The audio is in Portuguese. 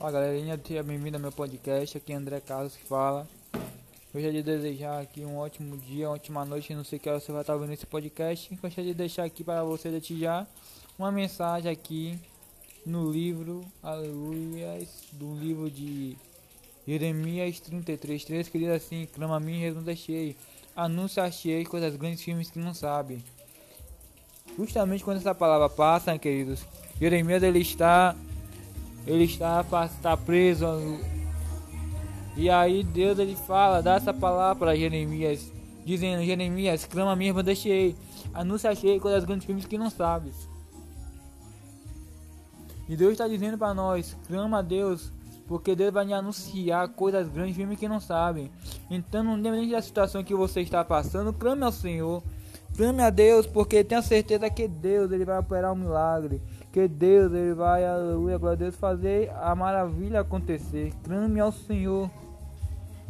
Olá galerinha, seja bem-vindo ao meu podcast, aqui é André Carlos que fala. Gostaria de desejar aqui um ótimo dia, uma ótima noite, não sei que hora você vai estar vendo esse podcast. Gostaria de deixar aqui para você já uma mensagem aqui no livro, aleluia, do livro de Jeremias 33, 3, que diz assim, clama a mim e respondeste anúncio achei coisas grandes filmes que não sabem. Justamente quando essa palavra passa, queridos, Jeremias ele está ele está, está preso. E aí Deus ele fala, dá essa palavra para Jeremias, dizendo, Jeremias, clama mesmo, deixei, anuncia cheio coisas grandes filmes que não sabes. E Deus está dizendo para nós, clama a Deus, porque Deus vai anunciar coisas grandes filmes que não sabem. Então, não independente da situação que você está passando, clame ao Senhor. Clame a Deus, porque tenha certeza que Deus ele vai operar um milagre. Que Deus ele vai, aleluia, glória a Deus, fazer a maravilha acontecer. Clame ao Senhor.